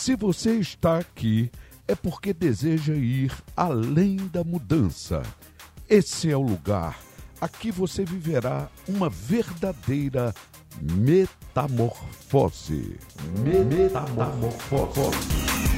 Se você está aqui, é porque deseja ir além da mudança. Esse é o lugar. Aqui você viverá uma verdadeira metamorfose. Metamorfose.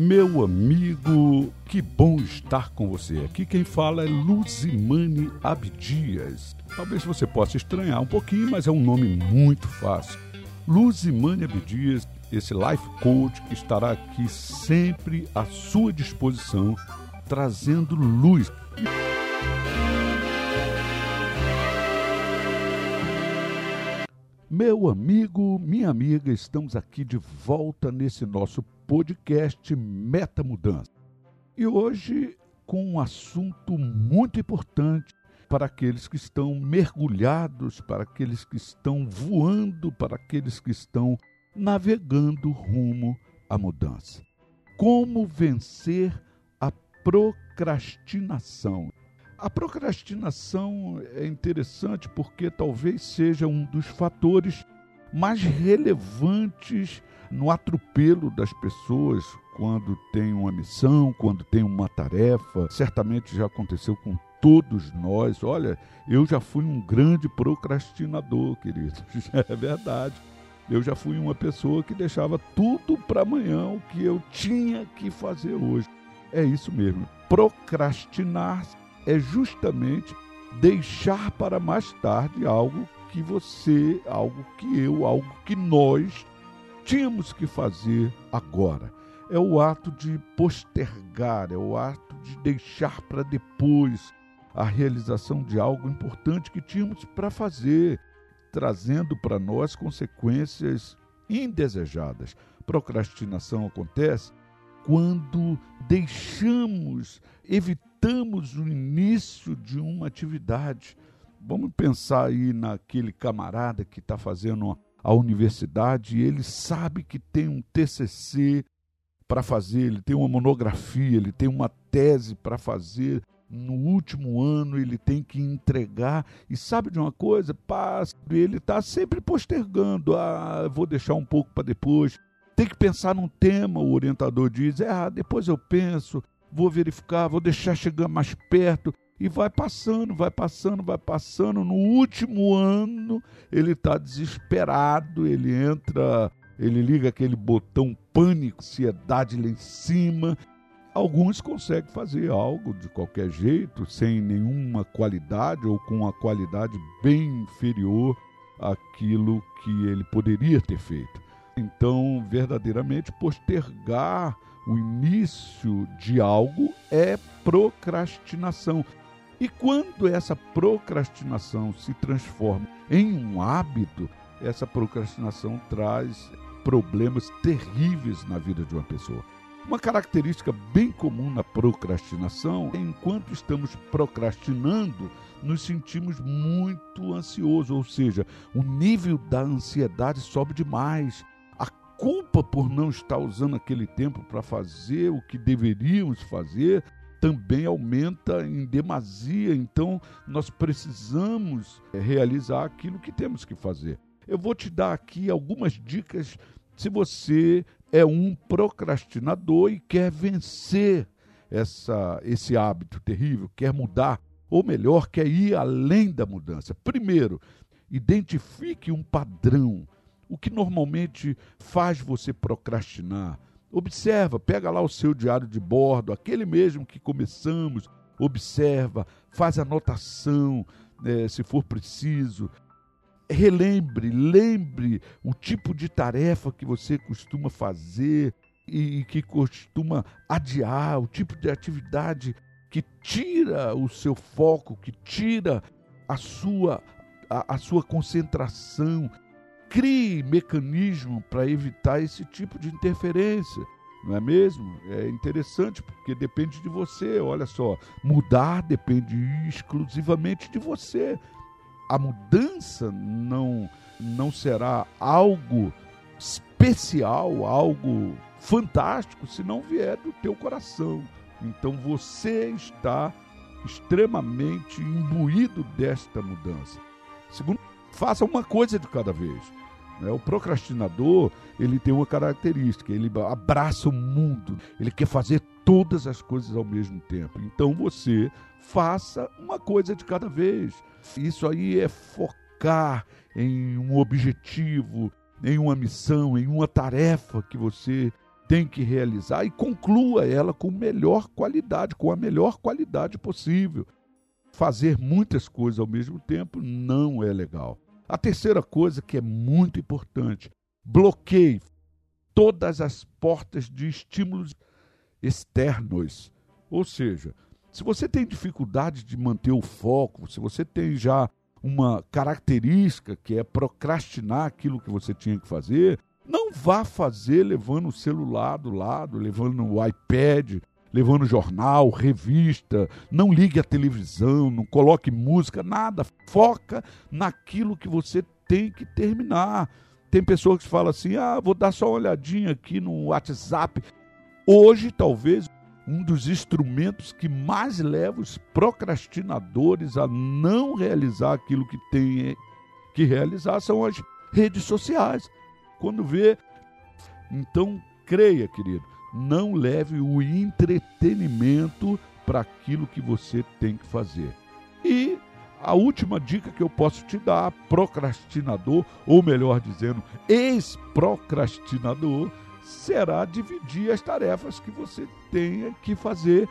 Meu amigo, que bom estar com você. Aqui quem fala é Luzimane Abdias. Talvez você possa estranhar um pouquinho, mas é um nome muito fácil. Luzimane Abdias, esse life coach que estará aqui sempre à sua disposição, trazendo luz. Meu amigo, minha amiga, estamos aqui de volta nesse nosso podcast Meta Mudança. E hoje com um assunto muito importante para aqueles que estão mergulhados, para aqueles que estão voando, para aqueles que estão navegando rumo à mudança. Como vencer a procrastinação? A procrastinação é interessante porque talvez seja um dos fatores mais relevantes no atropelo das pessoas quando tem uma missão, quando tem uma tarefa. Certamente já aconteceu com todos nós. Olha, eu já fui um grande procrastinador, queridos. É verdade. Eu já fui uma pessoa que deixava tudo para amanhã o que eu tinha que fazer hoje. É isso mesmo. Procrastinar é justamente deixar para mais tarde algo que você, algo que eu, algo que nós tínhamos que fazer agora. É o ato de postergar, é o ato de deixar para depois a realização de algo importante que tínhamos para fazer, trazendo para nós consequências indesejadas. Procrastinação acontece quando deixamos, evitamos o início de uma atividade. Vamos pensar aí naquele camarada que está fazendo a universidade, ele sabe que tem um TCC para fazer, ele tem uma monografia, ele tem uma tese para fazer. No último ano ele tem que entregar e sabe de uma coisa? Passa, ele está sempre postergando. Ah, vou deixar um pouco para depois. Tem que pensar num tema, o orientador diz. É, ah, depois eu penso, vou verificar, vou deixar chegar mais perto. E vai passando, vai passando, vai passando. No último ano, ele está desesperado, ele entra, ele liga aquele botão pânico, ansiedade lá em cima. Alguns conseguem fazer algo de qualquer jeito, sem nenhuma qualidade ou com uma qualidade bem inferior àquilo que ele poderia ter feito. Então, verdadeiramente, postergar o início de algo é procrastinação. E quando essa procrastinação se transforma em um hábito, essa procrastinação traz problemas terríveis na vida de uma pessoa. Uma característica bem comum na procrastinação é enquanto estamos procrastinando, nos sentimos muito ansiosos, ou seja, o nível da ansiedade sobe demais. Culpa por não estar usando aquele tempo para fazer o que deveríamos fazer também aumenta em demasia. Então, nós precisamos eh, realizar aquilo que temos que fazer. Eu vou te dar aqui algumas dicas se você é um procrastinador e quer vencer essa, esse hábito terrível, quer mudar, ou melhor, quer ir além da mudança. Primeiro, identifique um padrão. O que normalmente faz você procrastinar? Observa, pega lá o seu diário de bordo, aquele mesmo que começamos, observa, faz anotação, né, se for preciso. Relembre, lembre o tipo de tarefa que você costuma fazer e, que costuma adiar, o tipo de atividade que tira o seu foco, que tira a sua, a, a sua concentração, crie mecanismo para evitar esse tipo de interferência. Não é mesmo? É interessante porque depende de você. Olha só, mudar depende exclusivamente de você. A mudança não não será algo especial, algo fantástico se não vier do teu coração. Então você está extremamente imbuído desta mudança. Segundo, faça uma coisa de cada vez. Né? O procrastinador ele tem uma característica, ele abraça o mundo, ele quer fazer todas as coisas ao mesmo tempo. Então você faça uma coisa de cada vez. Isso aí é focar em um objetivo, em uma missão, em uma tarefa que você tem que realizar e conclua ela com melhor qualidade, com a melhor qualidade possível. Fazer muitas coisas ao mesmo tempo não é legal. A terceira coisa que é muito importante, bloqueie todas as portas de estímulos externos. Ou seja, se você tem dificuldade de manter o foco, se você tem já uma característica que é procrastinar aquilo que você tinha que fazer, não vá fazer levando o celular do lado, levando o iPad, levando jornal, revista, não ligue a televisão, não coloque música, nada. Foca naquilo que você tem que terminar. Tem pessoas que falam assim: ah, vou dar só uma olhadinha aqui no WhatsApp. Hoje, talvez, um dos instrumentos que mais leva os procrastinadores a não realizar aquilo que tem que realizar são as redes sociais. Quando vê, então creia, querido, não leve o entretenimento para aquilo que você tem que fazer. E a última dica que eu posso te dar, procrastinador, ou melhor dizendo, ex-procrastinador, será dividir as tarefas que você tenha que fazer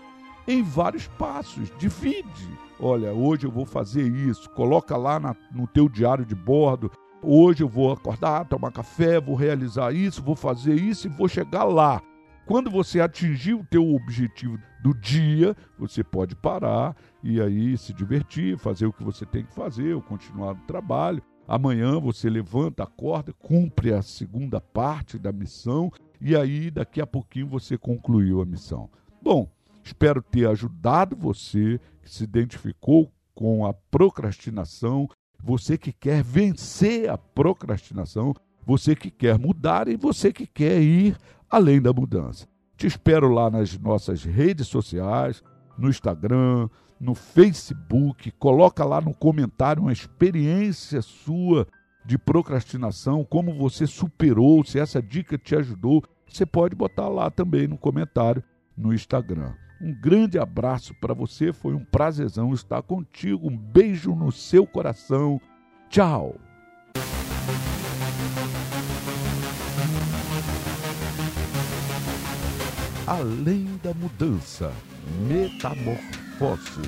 em vários passos. Divide. Olha, hoje eu vou fazer isso. Coloca lá na, no teu diário de bordo. Hoje eu vou acordar, tomar café, vou realizar isso, vou fazer isso e vou chegar lá. Quando você atingir o teu objetivo do dia, você pode parar e aí se divertir, fazer o que você tem que fazer, ou continuar no trabalho. Amanhã você levanta, acorda, cumpre a segunda parte da missão e aí daqui a pouquinho você concluiu a missão. Bom, espero ter ajudado você que se identificou com a procrastinação, você que quer vencer a procrastinação, você que quer mudar e você que quer ir além da mudança. Te espero lá nas nossas redes sociais, no Instagram, no Facebook, coloca lá no comentário uma experiência sua de procrastinação, como você superou, se essa dica te ajudou, você pode botar lá também no comentário no Instagram. Um grande abraço para você, foi um prazerzão estar contigo. Um beijo no seu coração. Tchau. Além da mudança, metamorfose.